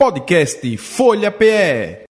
Podcast Folha PE.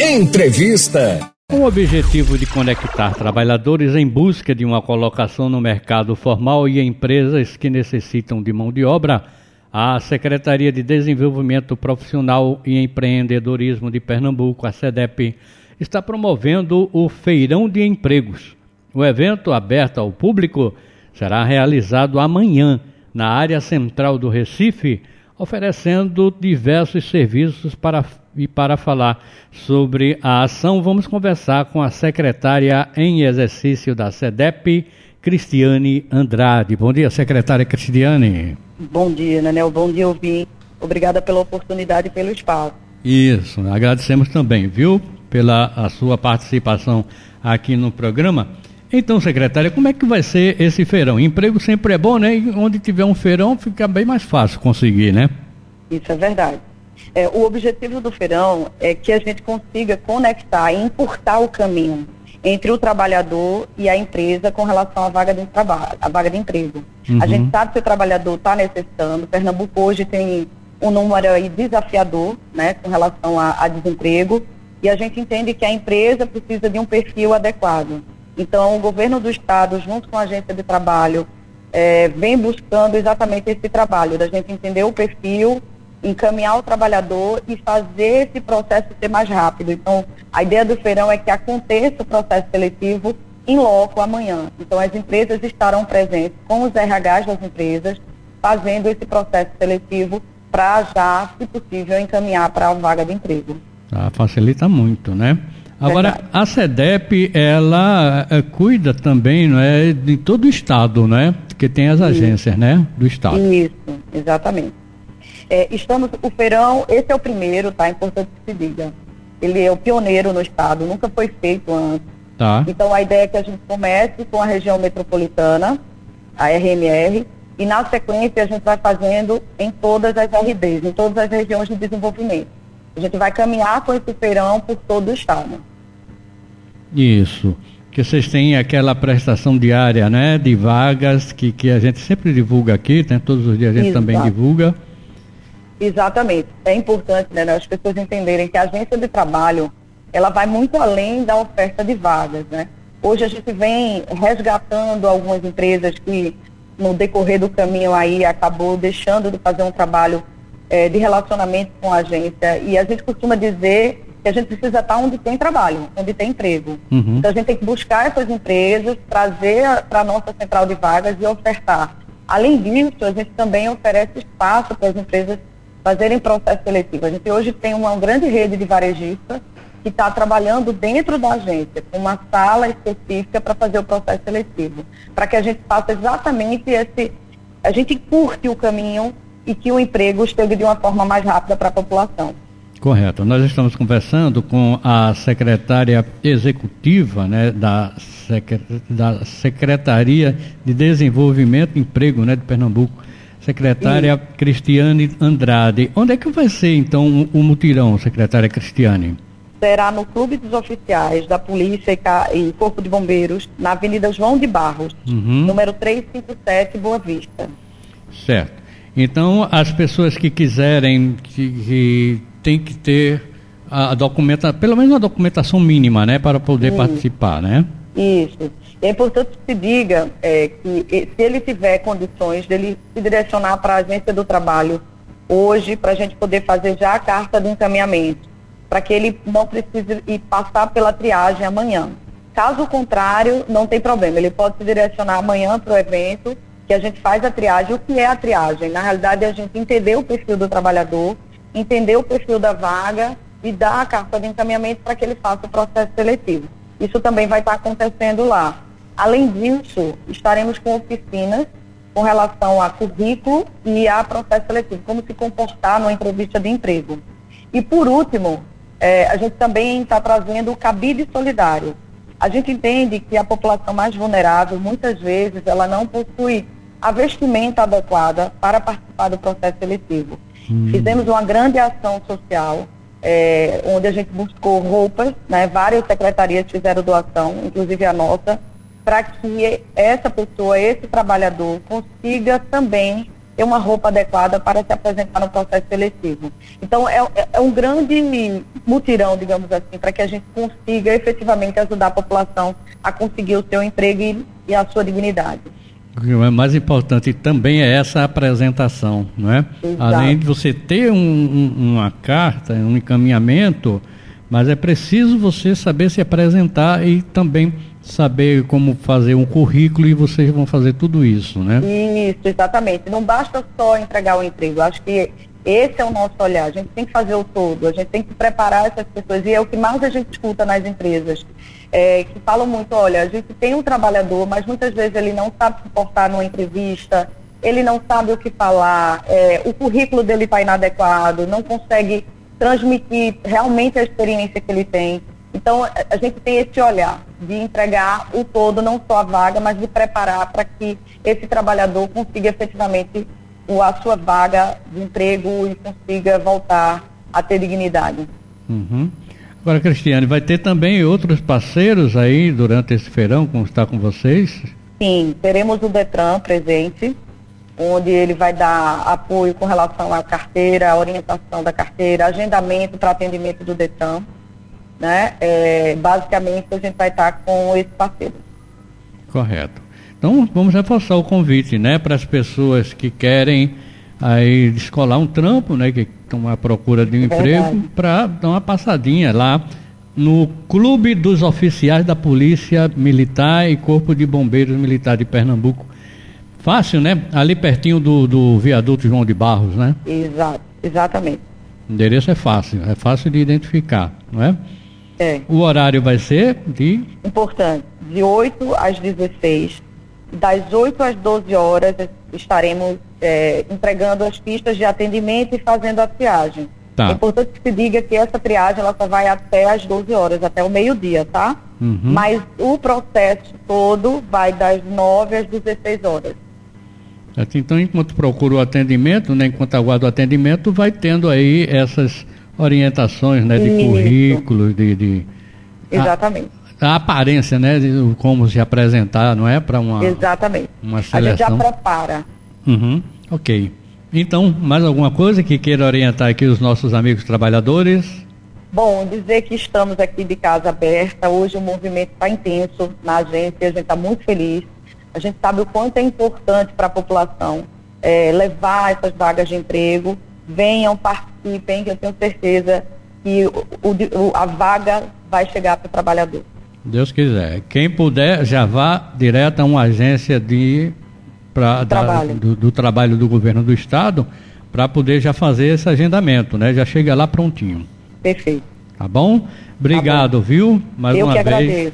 Entrevista. Com o objetivo de conectar trabalhadores em busca de uma colocação no mercado formal e empresas que necessitam de mão de obra, a Secretaria de Desenvolvimento Profissional e Empreendedorismo de Pernambuco, a SEDEP, está promovendo o Feirão de Empregos. O evento, aberto ao público, será realizado amanhã na área central do Recife, oferecendo diversos serviços para e para falar sobre a ação, vamos conversar com a secretária em exercício da SEDEP, Cristiane Andrade. Bom dia, secretária Cristiane. Bom dia, Nanel. Bom dia, ouvir. Obrigada pela oportunidade e pelo espaço. Isso, agradecemos também, viu, pela a sua participação aqui no programa. Então, secretária, como é que vai ser esse feirão? Emprego sempre é bom, né? E onde tiver um feirão fica bem mais fácil conseguir, né? Isso é verdade. É, o objetivo do feirão é que a gente consiga conectar e encurtar o caminho entre o trabalhador e a empresa com relação à vaga de trabalho, à vaga de emprego. Uhum. A gente sabe que o trabalhador está necessitando. Pernambuco hoje tem um número aí desafiador, né, com relação a, a desemprego, e a gente entende que a empresa precisa de um perfil adequado. Então, o governo do estado, junto com a agência de trabalho, é, vem buscando exatamente esse trabalho, da gente entender o perfil encaminhar o trabalhador e fazer esse processo ser mais rápido. Então, a ideia do feirão é que aconteça o processo seletivo em loco amanhã. Então, as empresas estarão presentes com os RHs das empresas, fazendo esse processo seletivo para já, se possível, encaminhar para a vaga de emprego. Ah, facilita muito, né? Agora, Verdade. a SEDEP, ela é, cuida também, não é, de todo o estado, né? Porque tem as agências, Isso. né, do estado. Isso, exatamente. É, estamos, o feirão, esse é o primeiro, tá? É importante que se diga. Ele é o pioneiro no estado, nunca foi feito antes. Tá. Então a ideia é que a gente comece com a região metropolitana, a RMR, e na sequência a gente vai fazendo em todas as RDs, em todas as regiões de desenvolvimento. A gente vai caminhar com esse feirão por todo o estado. Isso. Que vocês têm aquela prestação diária, né, de vagas que, que a gente sempre divulga aqui, né, todos os dias a gente Exato. também divulga. Exatamente. É importante né, as pessoas entenderem que a agência de trabalho ela vai muito além da oferta de vagas. Né? Hoje a gente vem resgatando algumas empresas que no decorrer do caminho aí acabou deixando de fazer um trabalho é, de relacionamento com a agência. E a gente costuma dizer que a gente precisa estar onde tem trabalho, onde tem emprego. Uhum. Então a gente tem que buscar essas empresas, trazer para a nossa central de vagas e ofertar. Além disso, a gente também oferece espaço para as empresas fazerem processo seletivo. A gente hoje tem uma grande rede de varejistas que está trabalhando dentro da agência, com uma sala específica para fazer o processo seletivo, para que a gente faça exatamente esse, a gente curte o caminho e que o emprego chegue de uma forma mais rápida para a população. Correto. Nós estamos conversando com a secretária executiva né, da, da Secretaria de Desenvolvimento e Emprego né, de Pernambuco, secretária. Cristiane Andrade. Onde é que vai ser, então, o mutirão, secretária Cristiane? Será no Clube dos Oficiais da Polícia e Corpo de Bombeiros, na Avenida João de Barros, uhum. número 357, Boa Vista. Certo. Então, as pessoas que quiserem, que, que tem que ter a documenta, pelo menos uma documentação mínima, né, para poder Isso. participar, né? Isso. É importante que se diga é, que se ele tiver condições dele se direcionar para a agência do trabalho hoje, para a gente poder fazer já a carta de encaminhamento, para que ele não precise ir passar pela triagem amanhã. Caso contrário, não tem problema, ele pode se direcionar amanhã para o evento, que a gente faz a triagem. O que é a triagem? Na realidade, é a gente entender o perfil do trabalhador, entender o perfil da vaga e dar a carta de encaminhamento para que ele faça o processo seletivo. Isso também vai estar acontecendo lá. Além disso, estaremos com oficinas com relação a currículo e a processo seletivo, como se comportar numa entrevista de emprego. E por último, é, a gente também está trazendo o cabide solidário. A gente entende que a população mais vulnerável, muitas vezes, ela não possui a vestimenta adequada para participar do processo seletivo. Hum. Fizemos uma grande ação social, é, onde a gente buscou roupas, né, várias secretarias fizeram doação, inclusive a nossa, para que essa pessoa, esse trabalhador, consiga também ter uma roupa adequada para se apresentar no processo seletivo. Então, é, é, é um grande mutirão, digamos assim, para que a gente consiga efetivamente ajudar a população a conseguir o seu emprego e, e a sua dignidade. O mais importante também é essa apresentação, não é? Exato. Além de você ter um, um, uma carta, um encaminhamento, mas é preciso você saber se apresentar e também saber como fazer um currículo e vocês vão fazer tudo isso, né? Isso, exatamente. Não basta só entregar o emprego. Acho que esse é o nosso olhar. A gente tem que fazer o todo. A gente tem que preparar essas pessoas. E é o que mais a gente escuta nas empresas. É, que falam muito, olha, a gente tem um trabalhador, mas muitas vezes ele não sabe se portar numa entrevista, ele não sabe o que falar, é, o currículo dele está inadequado, não consegue transmitir realmente a experiência que ele tem. Então, a gente tem esse olhar de entregar o todo, não só a vaga, mas de preparar para que esse trabalhador consiga efetivamente a sua vaga de emprego e consiga voltar a ter dignidade. Uhum. Agora, Cristiane, vai ter também outros parceiros aí durante esse feirão, como está com vocês? Sim, teremos o Detran presente, onde ele vai dar apoio com relação à carteira, orientação da carteira, agendamento para atendimento do Detran né? É, basicamente a gente vai estar com esse parceiro. Correto. Então vamos reforçar o convite, né, para as pessoas que querem aí descolar um trampo, né, que estão à procura de um é emprego, para dar uma passadinha lá no Clube dos Oficiais da Polícia Militar e Corpo de Bombeiros Militar de Pernambuco. Fácil, né? Ali pertinho do, do viaduto João de Barros, né? Exato, exatamente. O endereço é fácil, é fácil de identificar, não é? É. O horário vai ser de? Importante, de 8 às 16. Das 8 às 12 horas estaremos é, entregando as pistas de atendimento e fazendo a triagem. Tá. É importante que se diga que essa triagem ela só vai até as 12 horas, até o meio-dia, tá? Uhum. Mas o processo todo vai das 9 às 16 horas. Então, enquanto procura o atendimento, né, enquanto aguarda o atendimento, vai tendo aí essas orientações né, de Isso. currículos, de, de Exatamente. A, a, aparência, né, de como se apresentar, não é? Para uma, Exatamente. uma seleção. A gente já prepara. Uhum, ok. Então, mais alguma coisa que queira orientar aqui os nossos amigos trabalhadores? Bom, dizer que estamos aqui de casa aberta. Hoje o movimento está intenso na agência, a gente está muito feliz. A gente sabe o quanto é importante para a população é, levar essas vagas de emprego venham, participem, que eu tenho certeza que o, o, a vaga vai chegar para o trabalhador. Deus quiser. Quem puder, já vá direto a uma agência de, pra, do, trabalho. Da, do, do trabalho do governo do estado para poder já fazer esse agendamento, né? Já chega lá prontinho. Perfeito. Tá bom? Obrigado, tá bom. viu? Mais eu uma vez. Agradeço.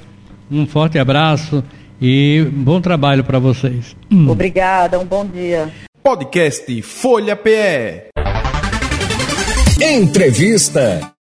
Um forte abraço e bom trabalho para vocês. Obrigada, um bom dia. Podcast Folha PE. Entrevista.